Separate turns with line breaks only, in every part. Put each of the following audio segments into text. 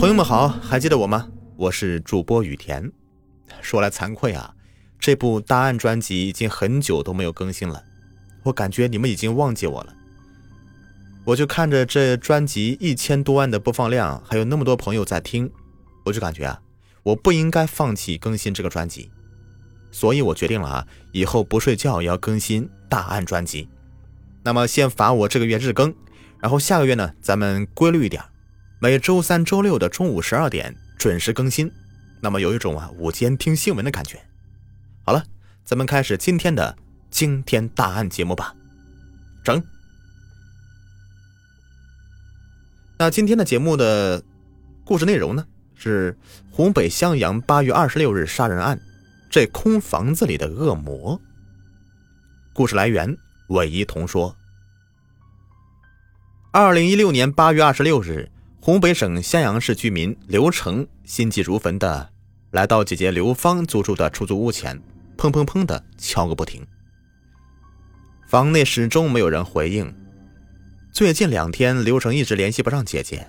朋友们好，还记得我吗？我是主播雨田。说来惭愧啊，这部大案专辑已经很久都没有更新了，我感觉你们已经忘记我了。我就看着这专辑一千多万的播放量，还有那么多朋友在听，我就感觉啊，我不应该放弃更新这个专辑，所以我决定了啊，以后不睡觉也要更新大案专辑。那么先罚我这个月日更，然后下个月呢，咱们规律一点。每周三、周六的中午十二点准时更新，那么有一种啊午间听新闻的感觉。好了，咱们开始今天的惊天大案节目吧。整。那今天的节目的故事内容呢，是湖北襄阳八月二十六日杀人案，这空房子里的恶魔。故事来源：韦一彤说。二零一六年八月二十六日。湖北省襄阳市居民刘成心急如焚的来到姐姐刘芳租住的出租屋前，砰砰砰的敲个不停。房内始终没有人回应。最近两天，刘成一直联系不上姐姐，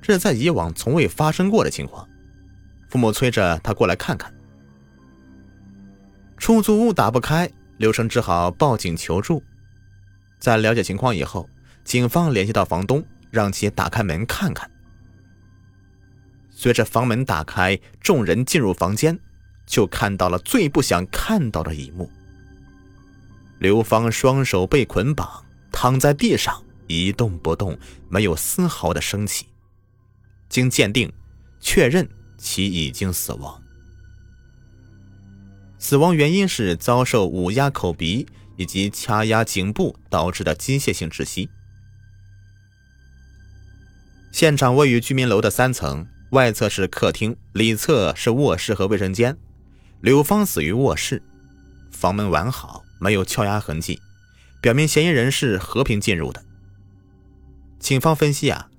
这是在以往从未发生过的情况。父母催着他过来看看。出租屋打不开，刘成只好报警求助。在了解情况以后，警方联系到房东。让其打开门看看。随着房门打开，众人进入房间，就看到了最不想看到的一幕：刘芳双手被捆绑，躺在地上一动不动，没有丝毫的生气。经鉴定，确认其已经死亡。死亡原因是遭受捂压口鼻以及掐压颈部导致的机械性窒息。现场位于居民楼的三层，外侧是客厅，里侧是卧室和卫生间。刘芳死于卧室，房门完好，没有撬压痕迹，表明嫌疑人是和平进入的。警方分析啊，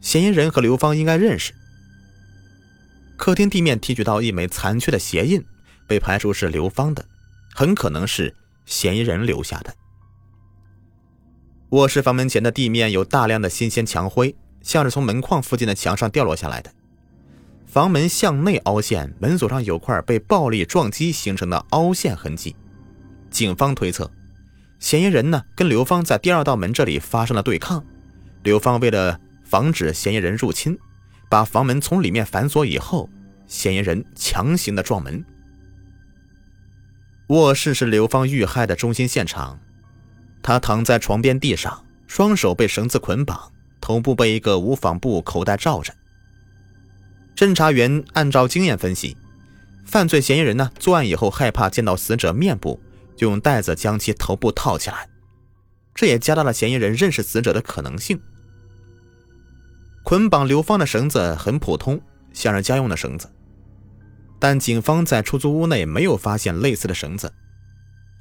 嫌疑人和刘芳应该认识。客厅地面提取到一枚残缺的鞋印，被排除是刘芳的，很可能是嫌疑人留下的。卧室房门前的地面有大量的新鲜墙灰。像是从门框附近的墙上掉落下来的。房门向内凹陷，门锁上有块被暴力撞击形成的凹陷痕迹。警方推测，嫌疑人呢跟刘芳在第二道门这里发生了对抗。刘芳为了防止嫌疑人入侵，把房门从里面反锁以后，嫌疑人强行的撞门。卧室是刘芳遇害的中心现场，她躺在床边地上，双手被绳子捆绑。头部被一个无纺布口袋罩着。侦查员按照经验分析，犯罪嫌疑人呢作案以后害怕见到死者面部，就用袋子将其头部套起来，这也加大了嫌疑人认识死者的可能性。捆绑刘芳的绳子很普通，像是家用的绳子，但警方在出租屋内没有发现类似的绳子，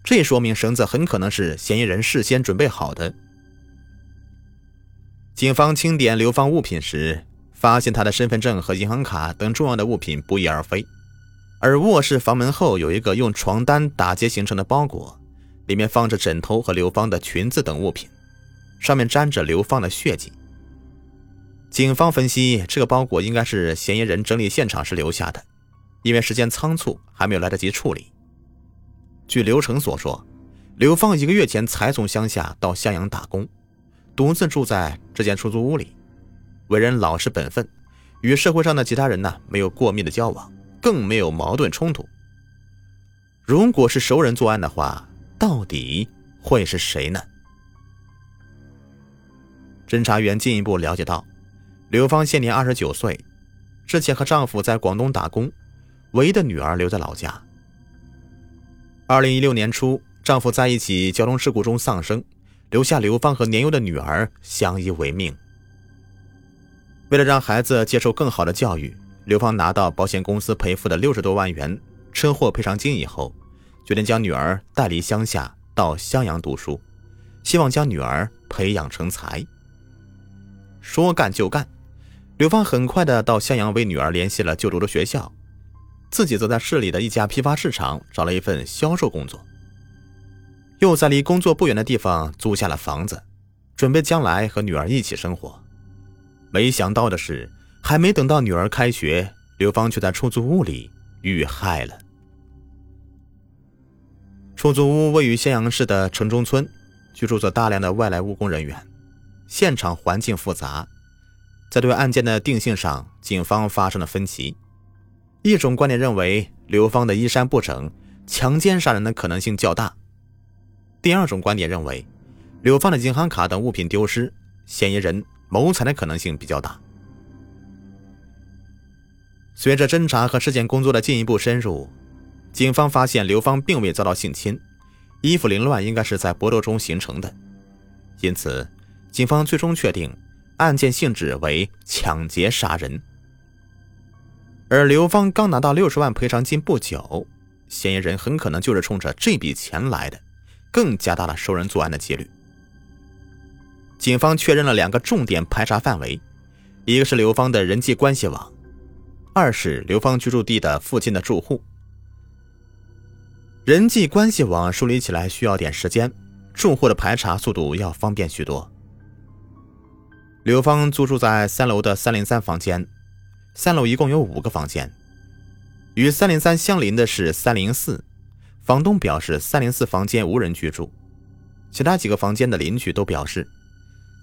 这说明绳子很可能是嫌疑人事先准备好的。警方清点刘芳物品时，发现他的身份证和银行卡等重要的物品不翼而飞。而卧室房门后有一个用床单打结形成的包裹，里面放着枕头和刘芳的裙子等物品，上面沾着刘芳的血迹。警方分析，这个包裹应该是嫌疑人整理现场时留下的，因为时间仓促，还没有来得及处理。据刘成所说，刘芳一个月前才从乡下到襄阳打工。独自住在这间出租屋里，为人老实本分，与社会上的其他人呢没有过密的交往，更没有矛盾冲突。如果是熟人作案的话，到底会是谁呢？侦查员进一步了解到，刘芳现年二十九岁，之前和丈夫在广东打工，唯一的女儿留在老家。二零一六年初，丈夫在一起交通事故中丧生。留下刘芳和年幼的女儿相依为命。为了让孩子接受更好的教育，刘芳拿到保险公司赔付的六十多万元车祸赔偿金以后，决定将女儿带离乡下到襄阳读书，希望将女儿培养成才。说干就干，刘芳很快的到襄阳为女儿联系了就读的学校，自己则在市里的一家批发市场找了一份销售工作。又在离工作不远的地方租下了房子，准备将来和女儿一起生活。没想到的是，还没等到女儿开学，刘芳却在出租屋里遇害了。出租屋位于襄阳市的城中村，居住着大量的外来务工人员，现场环境复杂，在对案件的定性上，警方发生了分歧。一种观点认为刘芳的衣衫不整，强奸杀人的可能性较大；第二种观点认为刘芳的银行卡等物品丢失，嫌疑人谋财的可能性比较大。随着侦查和尸检工作的进一步深入。警方发现刘芳并未遭到性侵，衣服凌乱应该是在搏斗中形成的，因此，警方最终确定案件性质为抢劫杀人。而刘芳刚拿到六十万赔偿金不久，嫌疑人很可能就是冲着这笔钱来的，更加大了受人作案的几率。警方确认了两个重点排查范围，一个是刘芳的人际关系网，二是刘芳居住地的附近的住户。人际关系网梳理起来需要点时间，住户的排查速度要方便许多。刘芳租住在三楼的三零三房间，三楼一共有五个房间，与三零三相邻的是三零四，房东表示三零四房间无人居住，其他几个房间的邻居都表示，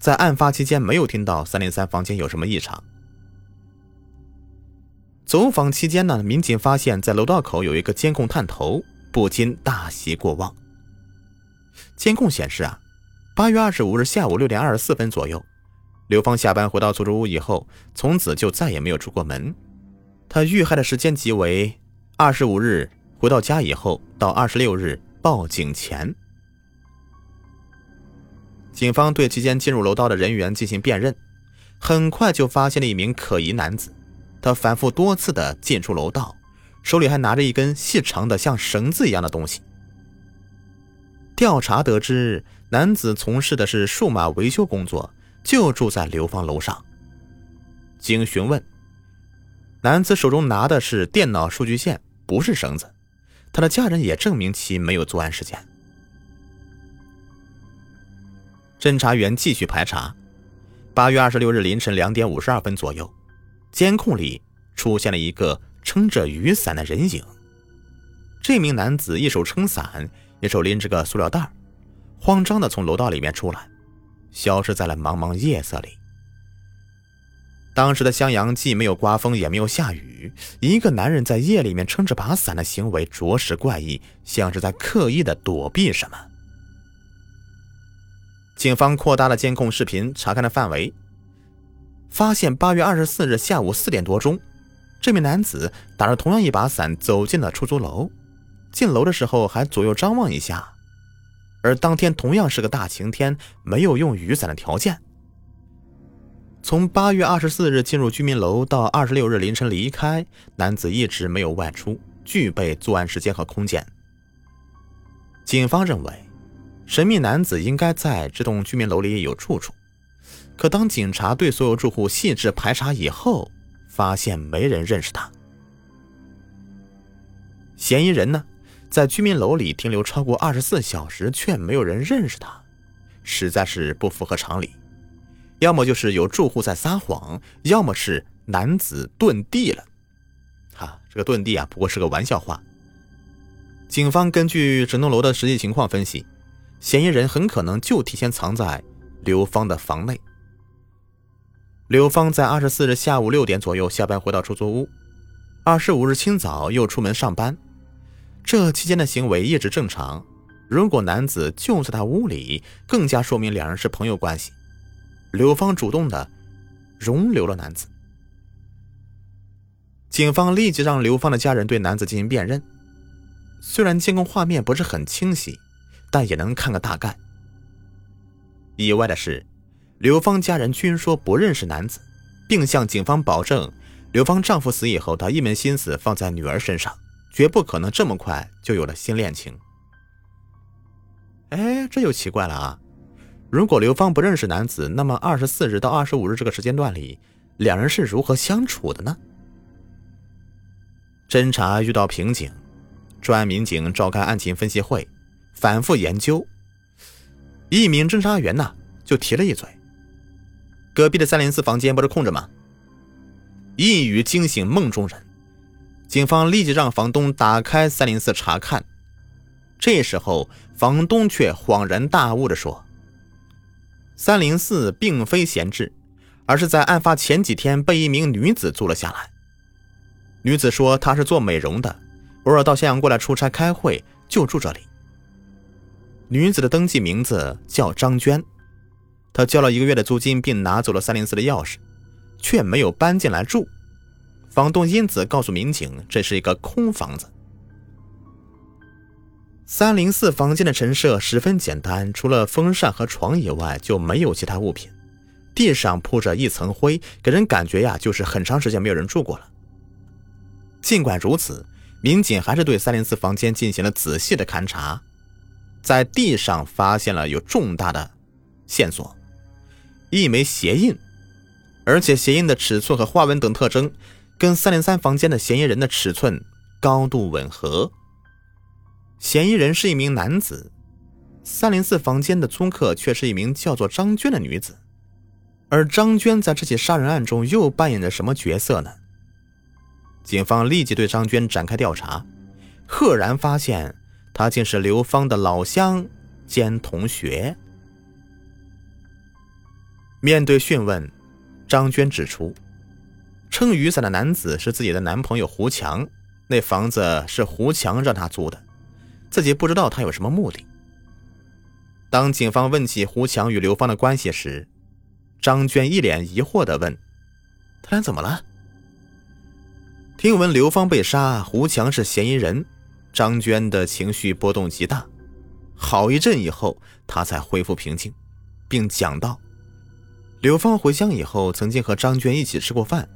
在案发期间没有听到三零三房间有什么异常。走访期间呢，民警发现，在楼道口有一个监控探头。不禁大喜过望。监控显示啊，八月二十五日下午六点二十四分左右，刘芳下班回到出租屋以后，从此就再也没有出过门。他遇害的时间即为二十五日回到家以后到二十六日报警前。警方对期间进入楼道的人员进行辨认，很快就发现了一名可疑男子，他反复多次的进出楼道。手里还拿着一根细长的像绳子一样的东西。调查得知，男子从事的是数码维修工作，就住在刘芳楼上。经询问，男子手中拿的是电脑数据线，不是绳子。他的家人也证明其没有作案时间。侦查员继续排查。八月二十六日凌晨两点五十二分左右，监控里出现了一个。撑着雨伞的人影。这名男子一手撑伞，一手拎着个塑料袋，慌张的从楼道里面出来，消失在了茫茫夜色里。当时的襄阳既没有刮风，也没有下雨，一个男人在夜里面撑着把伞的行为着实怪异，像是在刻意的躲避什么。警方扩大了监控视频查看的范围，发现八月二十四日下午四点多钟。这名男子打着同样一把伞走进了出租楼，进楼的时候还左右张望一下。而当天同样是个大晴天，没有用雨伞的条件。从八月二十四日进入居民楼到二十六日凌晨离开，男子一直没有外出，具备作案时间和空间。警方认为，神秘男子应该在这栋居民楼里有住处。可当警察对所有住户细致排查以后，发现没人认识他。嫌疑人呢，在居民楼里停留超过二十四小时，却没有人认识他，实在是不符合常理。要么就是有住户在撒谎，要么是男子遁地了。哈，这个遁地啊，不过是个玩笑话。警方根据整栋楼的实际情况分析，嫌疑人很可能就提前藏在刘芳的房内。刘芳在二十四日下午六点左右下班回到出租屋，二十五日清早又出门上班，这期间的行为一直正常。如果男子就在他屋里，更加说明两人是朋友关系。刘芳主动的容留了男子。警方立即让刘芳的家人对男子进行辨认，虽然监控画面不是很清晰，但也能看个大概。意外的是。刘芳家人均说不认识男子，并向警方保证，刘芳丈夫死以后，她一门心思放在女儿身上，绝不可能这么快就有了新恋情。哎，这就奇怪了啊！如果刘芳不认识男子，那么二十四日到二十五日这个时间段里，两人是如何相处的呢？侦查遇到瓶颈，专案民警召开案情分析会，反复研究。一名侦查员呢，就提了一嘴。隔壁的三零四房间不是空着吗？一语惊醒梦中人。警方立即让房东打开三零四查看。这时候，房东却恍然大悟地说：“三零四并非闲置，而是在案发前几天被一名女子租了下来。女子说她是做美容的，偶尔到襄阳过来出差开会，就住这里。女子的登记名字叫张娟，她交了一个月的租金，并拿走了三零四的钥匙，却没有搬进来住。房东因此告诉民警，这是一个空房子。”三零四房间的陈设十分简单，除了风扇和床以外，就没有其他物品。地上铺着一层灰，给人感觉呀，就是很长时间没有人住过了。尽管如此，民警还是对三零四房间进行了仔细的勘查，在地上发现了有重大的线索：一枚鞋印，而且鞋印的尺寸和花纹等特征，跟三零三房间的嫌疑人的尺寸高度吻合。嫌疑人是一名男子，三零四房间的租客却是一名叫做张娟的女子，而张娟在这起杀人案中又扮演着什么角色呢？警方立即对张娟展开调查，赫然发现他竟是刘芳的老乡兼同学。面对讯问，张娟指出，撑雨伞的男子是自己的男朋友胡强，那房子是胡强让他租的。自己不知道他有什么目的。当警方问起胡强与刘芳的关系时，张娟一脸疑惑地问：“他俩怎么了？”听闻刘芳被杀，胡强是嫌疑人，张娟的情绪波动极大。好一阵以后，她才恢复平静，并讲道：“刘芳回乡以后，曾经和张娟一起吃过饭。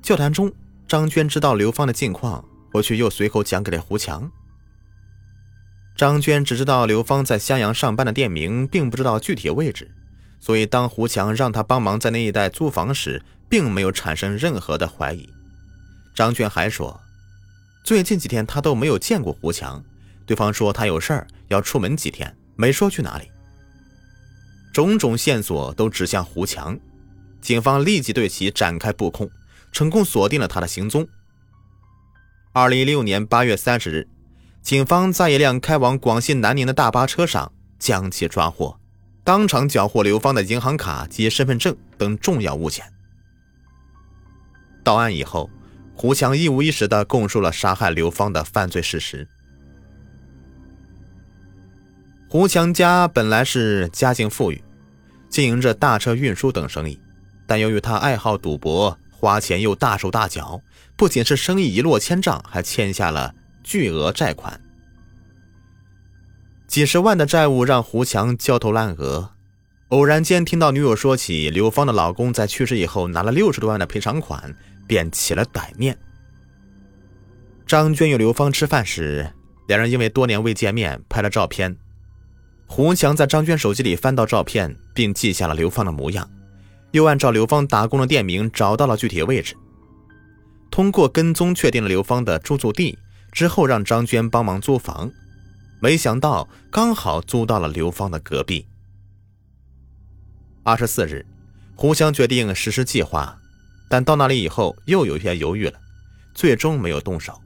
交谈中，张娟知道刘芳的近况，回去又随口讲给了胡强。”张娟只知道刘芳在襄阳上班的店名，并不知道具体位置，所以当胡强让他帮忙在那一带租房时，并没有产生任何的怀疑。张娟还说，最近几天他都没有见过胡强，对方说他有事儿要出门几天，没说去哪里。种种线索都指向胡强，警方立即对其展开布控，成功锁定了他的行踪。二零一六年八月三十日。警方在一辆开往广西南宁的大巴车上将其抓获，当场缴获刘芳的银行卡及身份证等重要物件。到案以后，胡强一五一十的供述了杀害刘芳的犯罪事实。胡强家本来是家境富裕，经营着大车运输等生意，但由于他爱好赌博，花钱又大手大脚，不仅是生意一落千丈，还欠下了。巨额债款，几十万的债务让胡强焦头烂额。偶然间听到女友说起刘芳的老公在去世以后拿了六十多万的赔偿款，便起了歹念。张娟与刘芳吃饭时，两人因为多年未见面，拍了照片。胡强在张娟手机里翻到照片，并记下了刘芳的模样，又按照刘芳打工的店名找到了具体位置。通过跟踪，确定了刘芳的住宿地。之后让张娟帮忙租房，没想到刚好租到了刘芳的隔壁。二十四日，胡强决定实施计划，但到那里以后又有些犹豫了，最终没有动手。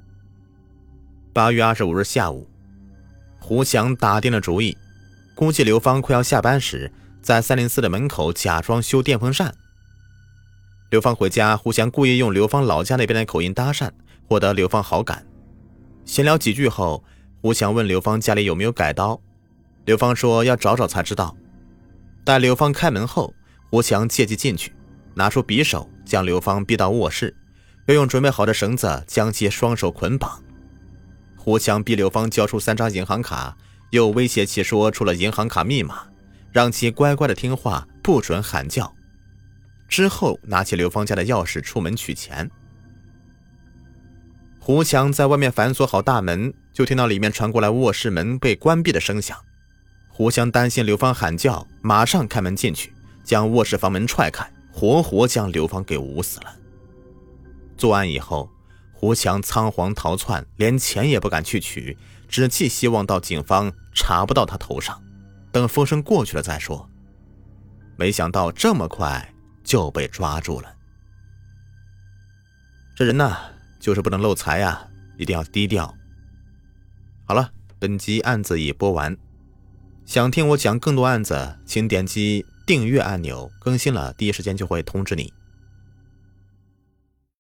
八月二十五日下午，胡强打定了主意，估计刘芳快要下班时，在三零四的门口假装修电风扇。刘芳回家，胡强故意用刘芳老家那边的口音搭讪，获得刘芳好感。闲聊几句后，胡强问刘芳家里有没有改刀，刘芳说要找找才知道。待刘芳开门后，胡强借机进去，拿出匕首将刘芳逼到卧室，又用准备好的绳子将其双手捆绑。胡强逼刘芳交出三张银行卡，又威胁其说出了银行卡密码，让其乖乖的听话，不准喊叫。之后拿起刘芳家的钥匙出门取钱。胡强在外面反锁好大门，就听到里面传过来卧室门被关闭的声响。胡强担心刘芳喊叫，马上开门进去，将卧室房门踹开，活活将刘芳给捂死了。作案以后，胡强仓皇逃窜，连钱也不敢去取，只寄希望到警方查不到他头上，等风声过去了再说。没想到这么快就被抓住了。这人呢，就是不能漏财呀，一定要低调。好了，本集案子已播完。想听我讲更多案子，请点击订阅按钮，更新了第一时间就会通知你。